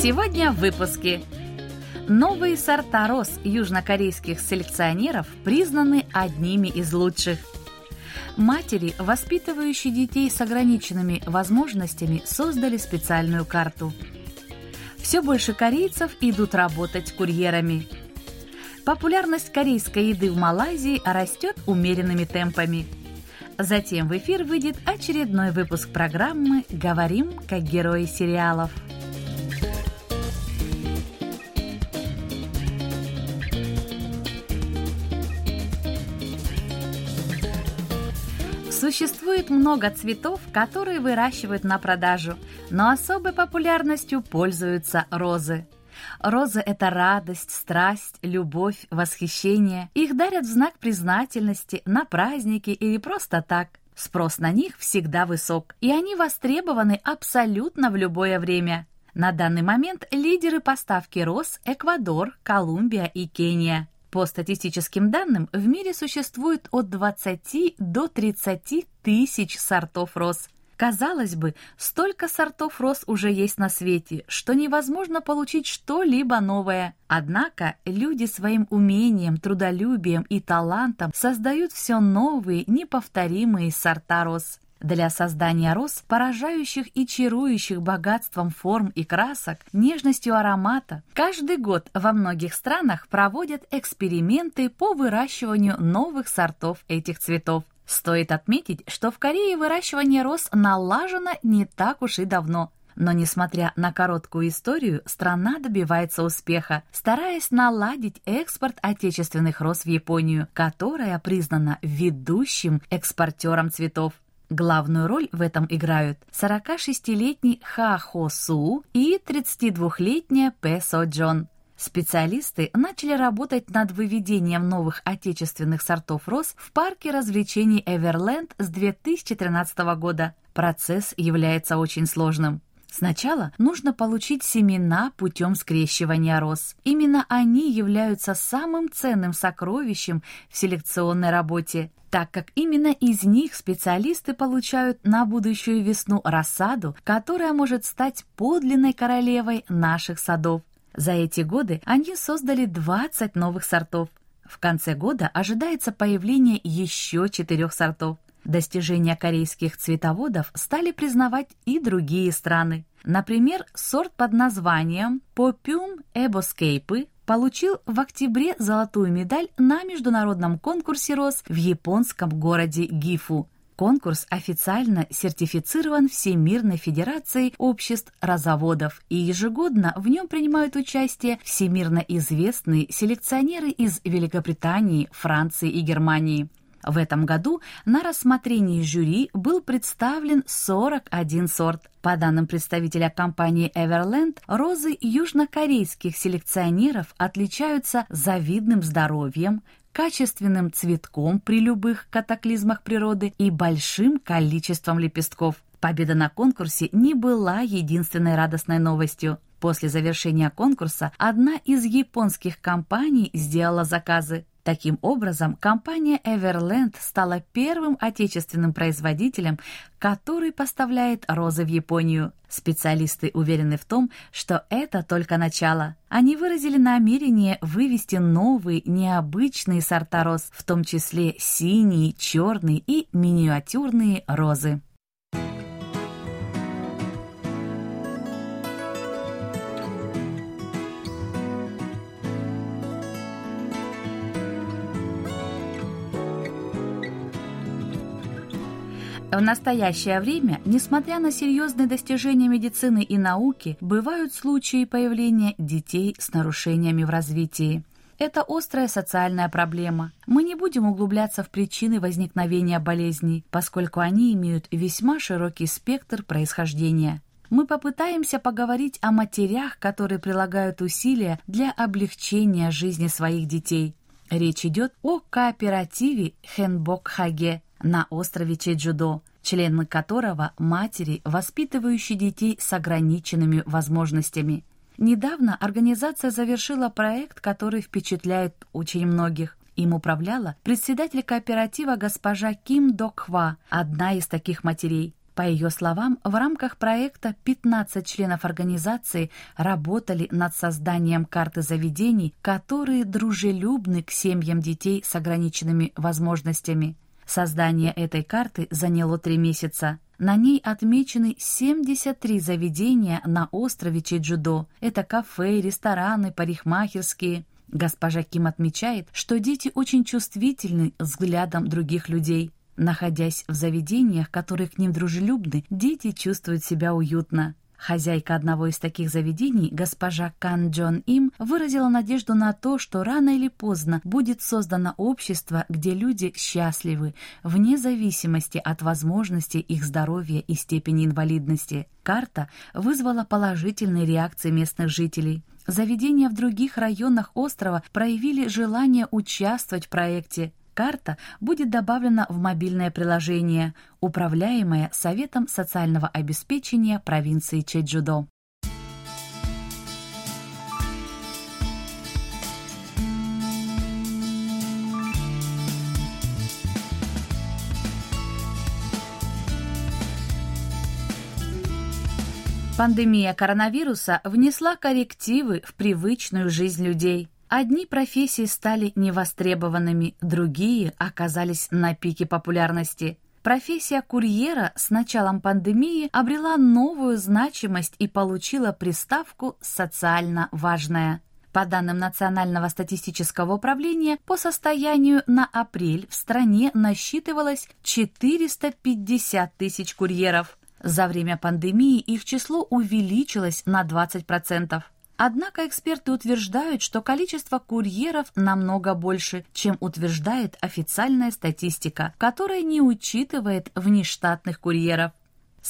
Сегодня в выпуске. Новые сорта роз южнокорейских селекционеров признаны одними из лучших. Матери, воспитывающие детей с ограниченными возможностями, создали специальную карту. Все больше корейцев идут работать курьерами. Популярность корейской еды в Малайзии растет умеренными темпами. Затем в эфир выйдет очередной выпуск программы «Говорим как герои сериалов». Существует много цветов, которые выращивают на продажу, но особой популярностью пользуются розы. Розы – это радость, страсть, любовь, восхищение. Их дарят в знак признательности, на праздники или просто так. Спрос на них всегда высок, и они востребованы абсолютно в любое время. На данный момент лидеры поставки роз – Эквадор, Колумбия и Кения. По статистическим данным, в мире существует от 20 до 30 тысяч сортов роз. Казалось бы, столько сортов роз уже есть на свете, что невозможно получить что-либо новое. Однако люди своим умением, трудолюбием и талантом создают все новые, неповторимые сорта роз. Для создания роз, поражающих и чарующих богатством форм и красок, нежностью аромата, каждый год во многих странах проводят эксперименты по выращиванию новых сортов этих цветов. Стоит отметить, что в Корее выращивание роз налажено не так уж и давно. Но, несмотря на короткую историю, страна добивается успеха, стараясь наладить экспорт отечественных роз в Японию, которая признана ведущим экспортером цветов. Главную роль в этом играют 46-летний Ха Хо Су и 32-летняя Пэ Со Джон. Специалисты начали работать над выведением новых отечественных сортов роз в парке развлечений Эверленд с 2013 года. Процесс является очень сложным. Сначала нужно получить семена путем скрещивания роз. Именно они являются самым ценным сокровищем в селекционной работе так как именно из них специалисты получают на будущую весну рассаду, которая может стать подлинной королевой наших садов. За эти годы они создали 20 новых сортов. В конце года ожидается появление еще четырех сортов. Достижения корейских цветоводов стали признавать и другие страны. Например, сорт под названием Popium eboscape получил в октябре золотую медаль на международном конкурсе роз в японском городе Гифу. Конкурс официально сертифицирован Всемирной Федерацией обществ розоводов, и ежегодно в нем принимают участие всемирно известные селекционеры из Великобритании, Франции и Германии. В этом году на рассмотрении жюри был представлен 41 сорт. По данным представителя компании Everland, розы южнокорейских селекционеров отличаются завидным здоровьем, качественным цветком при любых катаклизмах природы и большим количеством лепестков. Победа на конкурсе не была единственной радостной новостью. После завершения конкурса одна из японских компаний сделала заказы. Таким образом, компания Everland стала первым отечественным производителем, который поставляет розы в Японию. Специалисты уверены в том, что это только начало. Они выразили намерение вывести новые, необычные сорта роз, в том числе синие, черные и миниатюрные розы. В настоящее время, несмотря на серьезные достижения медицины и науки, бывают случаи появления детей с нарушениями в развитии. Это острая социальная проблема. Мы не будем углубляться в причины возникновения болезней, поскольку они имеют весьма широкий спектр происхождения. мы попытаемся поговорить о матерях, которые прилагают усилия для облегчения жизни своих детей. Речь идет о кооперативе Хенбок-Хаге на острове Чеджудо, члены которого матери, воспитывающие детей с ограниченными возможностями. Недавно организация завершила проект, который впечатляет очень многих. Им управляла председатель кооператива госпожа Ким Докхва, одна из таких матерей. По ее словам, в рамках проекта 15 членов организации работали над созданием карты заведений, которые дружелюбны к семьям детей с ограниченными возможностями. Создание этой карты заняло три месяца. На ней отмечены 73 заведения на острове Чеджудо. Это кафе, рестораны, парикмахерские. Госпожа Ким отмечает, что дети очень чувствительны взглядом других людей. Находясь в заведениях, которые к ним дружелюбны, дети чувствуют себя уютно. Хозяйка одного из таких заведений, госпожа Кан Джон Им, выразила надежду на то, что рано или поздно будет создано общество, где люди счастливы, вне зависимости от возможности их здоровья и степени инвалидности. Карта вызвала положительные реакции местных жителей. Заведения в других районах острова проявили желание участвовать в проекте, Карта будет добавлена в мобильное приложение, управляемое Советом социального обеспечения провинции Чеджудо. Пандемия коронавируса внесла коррективы в привычную жизнь людей. Одни профессии стали невостребованными, другие оказались на пике популярности. Профессия курьера с началом пандемии обрела новую значимость и получила приставку «социально важная». По данным Национального статистического управления, по состоянию на апрель в стране насчитывалось 450 тысяч курьеров. За время пандемии их число увеличилось на 20%. Однако эксперты утверждают, что количество курьеров намного больше, чем утверждает официальная статистика, которая не учитывает внештатных курьеров.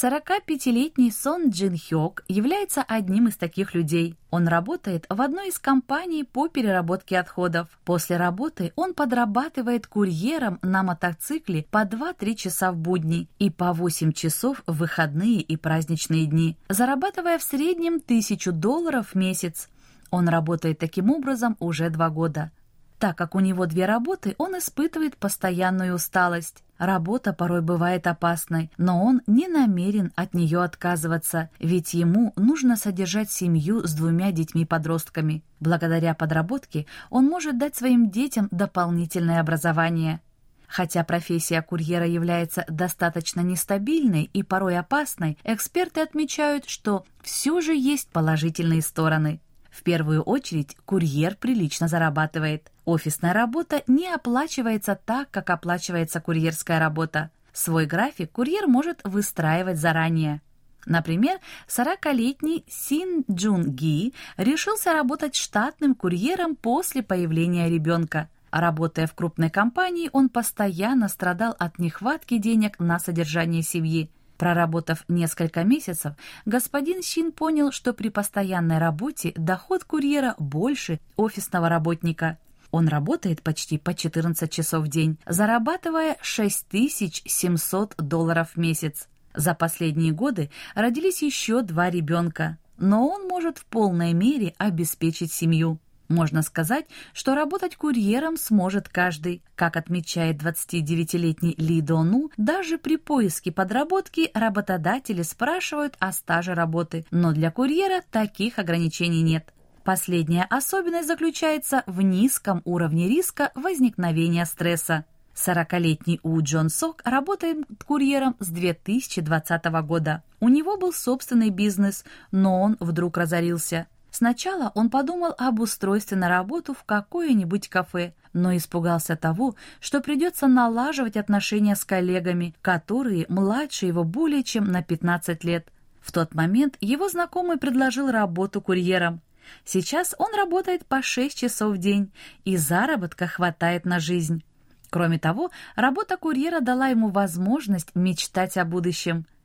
45-летний Сон Джин Хёк является одним из таких людей. Он работает в одной из компаний по переработке отходов. После работы он подрабатывает курьером на мотоцикле по 2-3 часа в будни и по 8 часов в выходные и праздничные дни, зарабатывая в среднем 1000 долларов в месяц. Он работает таким образом уже два года. Так как у него две работы, он испытывает постоянную усталость. Работа порой бывает опасной, но он не намерен от нее отказываться, ведь ему нужно содержать семью с двумя детьми-подростками. Благодаря подработке он может дать своим детям дополнительное образование. Хотя профессия курьера является достаточно нестабильной и порой опасной, эксперты отмечают, что все же есть положительные стороны. В первую очередь курьер прилично зарабатывает. Офисная работа не оплачивается так, как оплачивается курьерская работа. Свой график курьер может выстраивать заранее. Например, 40-летний Син Джун Ги решился работать штатным курьером после появления ребенка. Работая в крупной компании, он постоянно страдал от нехватки денег на содержание семьи. Проработав несколько месяцев, господин Син понял, что при постоянной работе доход курьера больше офисного работника. Он работает почти по 14 часов в день, зарабатывая 6700 долларов в месяц. За последние годы родились еще два ребенка, но он может в полной мере обеспечить семью. Можно сказать, что работать курьером сможет каждый. Как отмечает 29-летний Ли Дону, даже при поиске подработки работодатели спрашивают о стаже работы, но для курьера таких ограничений нет. Последняя особенность заключается в низком уровне риска возникновения стресса. 40-летний У Джон Сок работает курьером с 2020 года. У него был собственный бизнес, но он вдруг разорился – Сначала он подумал об устройстве на работу в какое-нибудь кафе, но испугался того, что придется налаживать отношения с коллегами, которые младше его более чем на 15 лет. В тот момент его знакомый предложил работу курьером. Сейчас он работает по 6 часов в день, и заработка хватает на жизнь. Кроме того, работа курьера дала ему возможность мечтать о будущем –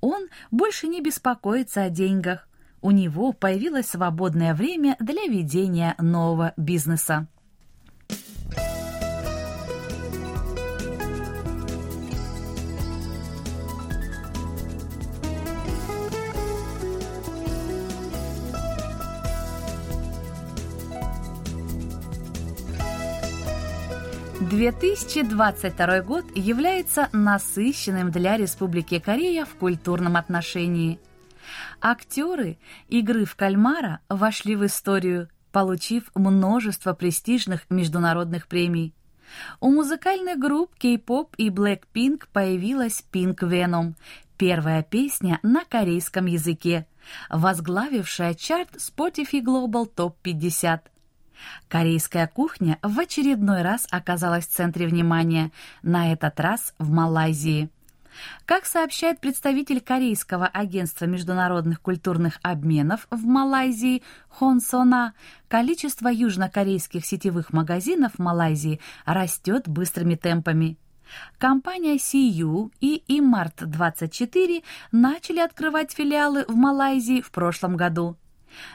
Он больше не беспокоится о деньгах. У него появилось свободное время для ведения нового бизнеса. 2022 год является насыщенным для Республики Корея в культурном отношении. Актеры игры в кальмара вошли в историю, получив множество престижных международных премий. У музыкальных групп K-pop и Blackpink появилась Pink Venom, первая песня на корейском языке, возглавившая чарт Spotify Global Top 50. Корейская кухня в очередной раз оказалась в центре внимания, на этот раз в Малайзии. Как сообщает представитель Корейского агентства международных культурных обменов в Малайзии Хон Сона, количество южнокорейских сетевых магазинов в Малайзии растет быстрыми темпами. Компания CU и Imart24 начали открывать филиалы в Малайзии в прошлом году.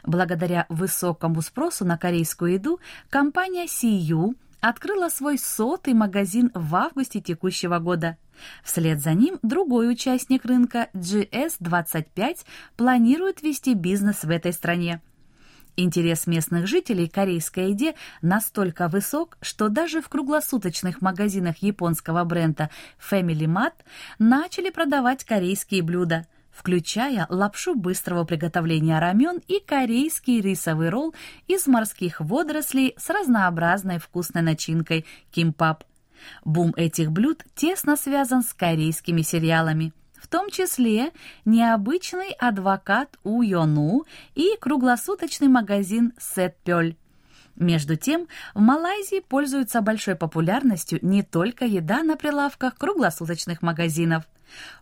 Благодаря высокому спросу на корейскую еду компания CU открыла свой сотый магазин в августе текущего года. Вслед за ним другой участник рынка GS25 планирует вести бизнес в этой стране. Интерес местных жителей корейской еде настолько высок, что даже в круглосуточных магазинах японского бренда Family Mart начали продавать корейские блюда – включая лапшу быстрого приготовления рамен и корейский рисовый ролл из морских водорослей с разнообразной вкусной начинкой кимпап. Бум этих блюд тесно связан с корейскими сериалами, в том числе «Необычный адвокат У Йону» и круглосуточный магазин Сет Пёль. Между тем, в Малайзии пользуется большой популярностью не только еда на прилавках круглосуточных магазинов.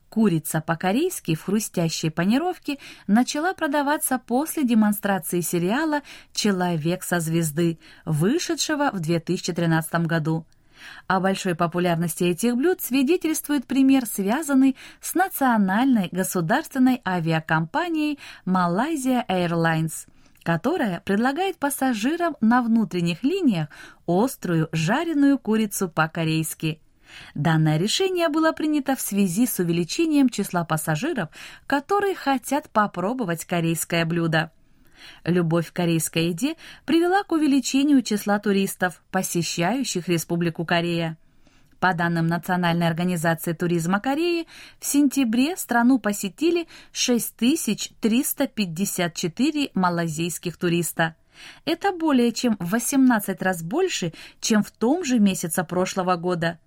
Курица по-корейски в хрустящей панировке начала продаваться после демонстрации сериала «Человек со звезды», вышедшего в 2013 году. О большой популярности этих блюд свидетельствует пример, связанный с национальной государственной авиакомпанией Malaysia Airlines – которая предлагает пассажирам на внутренних линиях острую жареную курицу по-корейски. Данное решение было принято в связи с увеличением числа пассажиров, которые хотят попробовать корейское блюдо. Любовь к корейской еде привела к увеличению числа туристов, посещающих Республику Корея. По данным Национальной организации туризма Кореи, в сентябре страну посетили 6354 малазийских туриста. Это более чем в 18 раз больше, чем в том же месяце прошлого года.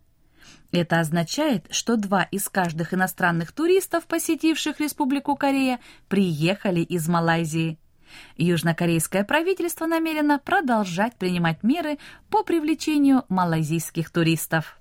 Это означает, что два из каждых иностранных туристов, посетивших Республику Корея, приехали из Малайзии. Южнокорейское правительство намерено продолжать принимать меры по привлечению малайзийских туристов.